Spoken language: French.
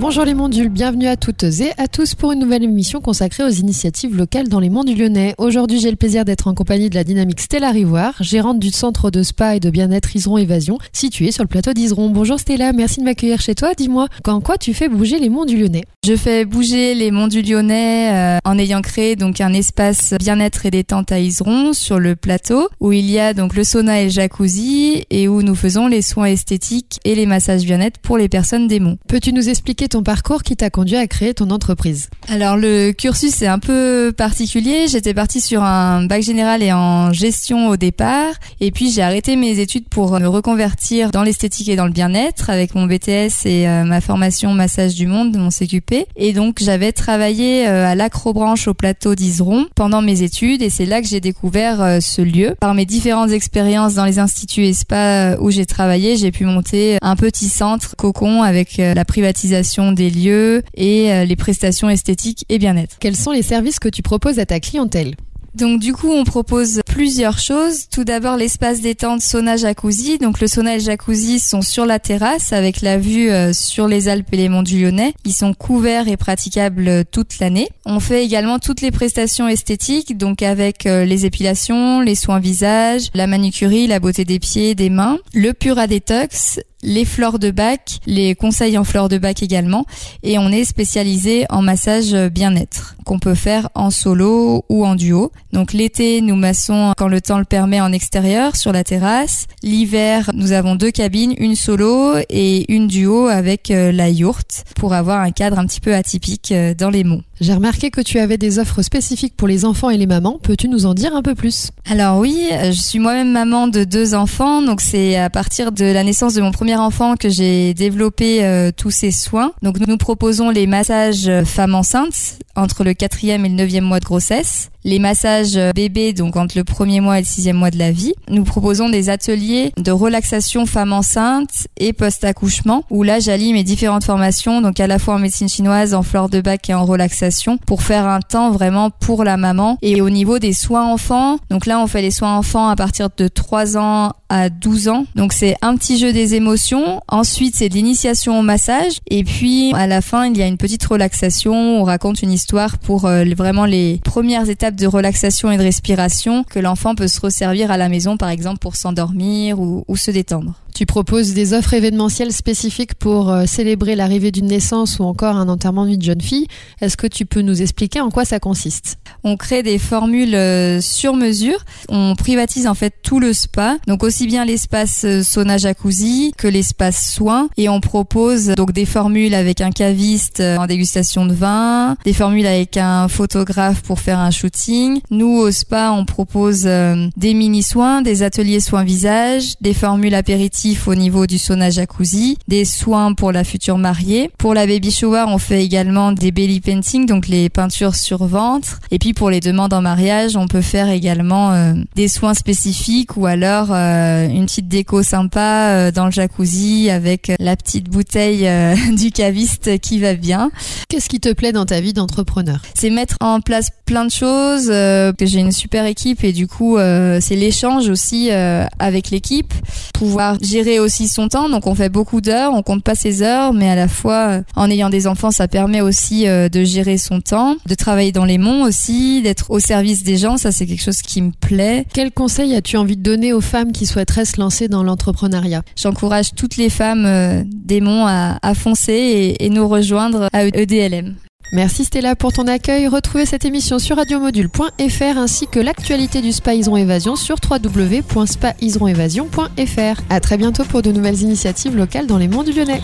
Bonjour les mondules, bienvenue à toutes et à tous pour une nouvelle émission consacrée aux initiatives locales dans les monts du Lyonnais. Aujourd'hui, j'ai le plaisir d'être en compagnie de la dynamique Stella Rivoire, gérante du centre de spa et de bien-être Iseron Évasion, situé sur le plateau d'Iseron. Bonjour Stella, merci de m'accueillir chez toi. Dis-moi, en quoi tu fais bouger les monts du Lyonnais? Je fais bouger les monts du Lyonnais euh, en ayant créé donc un espace bien-être et détente à Iseron sur le plateau où il y a donc le sauna et le jacuzzi et où nous faisons les soins esthétiques et les massages bien-être pour les personnes des monts. Peux-tu nous expliquer ton parcours qui t'a conduit à créer ton entreprise Alors le cursus est un peu particulier. J'étais partie sur un bac général et en gestion au départ, et puis j'ai arrêté mes études pour me reconvertir dans l'esthétique et dans le bien-être avec mon BTS et euh, ma formation massage du monde, mon CQP. Et donc j'avais travaillé euh, à l'acrobranche au plateau d'Iseron pendant mes études, et c'est là que j'ai découvert euh, ce lieu. Par mes différentes expériences dans les instituts et où j'ai travaillé, j'ai pu monter un petit centre cocon avec la privatisation des lieux et euh, les prestations esthétiques et bien-être. Quels sont les services que tu proposes à ta clientèle? Donc du coup, on propose plusieurs choses. Tout d'abord, l'espace détente sauna jacuzzi. Donc le sauna et le jacuzzi sont sur la terrasse avec la vue euh, sur les Alpes et les monts du Lyonnais. Ils sont couverts et praticables toute l'année. On fait également toutes les prestations esthétiques, donc avec euh, les épilations, les soins visage, la manucurie, la beauté des pieds, des mains, le Pura Detox, les fleurs de bac, les conseils en fleurs de bac également, et on est spécialisé en massage bien-être qu'on peut faire en solo ou en duo. Donc l'été, nous massons quand le temps le permet en extérieur sur la terrasse. L'hiver, nous avons deux cabines, une solo et une duo avec euh, la yourte pour avoir un cadre un petit peu atypique euh, dans les monts. J'ai remarqué que tu avais des offres spécifiques pour les enfants et les mamans. Peux-tu nous en dire un peu plus? Alors oui, euh, je suis moi-même maman de deux enfants, donc c'est à partir de la naissance de mon premier enfant que j'ai développé tous ces soins. Donc nous proposons les massages femmes enceintes entre le quatrième et le neuvième mois de grossesse les massages bébés, donc entre le premier mois et le sixième mois de la vie. Nous proposons des ateliers de relaxation femme enceinte et post-accouchement, où là j'allie mes différentes formations, donc à la fois en médecine chinoise, en flore de bac et en relaxation, pour faire un temps vraiment pour la maman. Et au niveau des soins enfants, donc là on fait les soins enfants à partir de 3 ans à 12 ans. Donc c'est un petit jeu des émotions. Ensuite c'est de l'initiation au massage. Et puis à la fin il y a une petite relaxation. On raconte une histoire pour euh, vraiment les premières étapes de relaxation et de respiration que l'enfant peut se resservir à la maison par exemple pour s'endormir ou, se détendre. Tu proposes des offres événementielles spécifiques pour euh, célébrer l'arrivée d'une naissance ou encore un enterrement d'une jeune fille. Est-ce que tu peux nous expliquer en quoi ça consiste? On crée des formules euh, sur mesure. On privatise en fait tout le spa, donc aussi bien l'espace euh, sauna jacuzzi que l'espace soins et on propose donc des formules avec un caviste en dégustation de vin, des formules avec un photographe pour faire un shooting. Nous au spa, on propose des mini soins, des ateliers soins visage, des formules au niveau du sauna jacuzzi, des soins pour la future mariée. Pour la baby shower, on fait également des belly painting, donc les peintures sur ventre. Et puis pour les demandes en mariage, on peut faire également euh, des soins spécifiques ou alors euh, une petite déco sympa euh, dans le jacuzzi avec la petite bouteille du caviste qui va bien. Qu'est-ce qui te plaît dans ta vie d'entrepreneur? C'est mettre en place plein de choses, que j'ai une super équipe et du coup c'est l'échange aussi avec l'équipe, pouvoir gérer aussi son temps. Donc on fait beaucoup d'heures, on compte pas ses heures, mais à la fois euh, en ayant des enfants, ça permet aussi euh, de gérer son temps, de travailler dans les monts aussi, d'être au service des gens. Ça c'est quelque chose qui me plaît. Quel conseil as-tu envie de donner aux femmes qui souhaiteraient se lancer dans l'entrepreneuriat? J'encourage toutes les femmes euh, des monts à, foncer et, et nous rejoindre à EDLM. Merci Stella pour ton accueil. Retrouvez cette émission sur radiomodule.fr ainsi que l'actualité du Spa Iseron Évasion sur www.spaiseronévasion.fr. À très bientôt pour de nouvelles initiatives locales dans les monts du Lyonnais.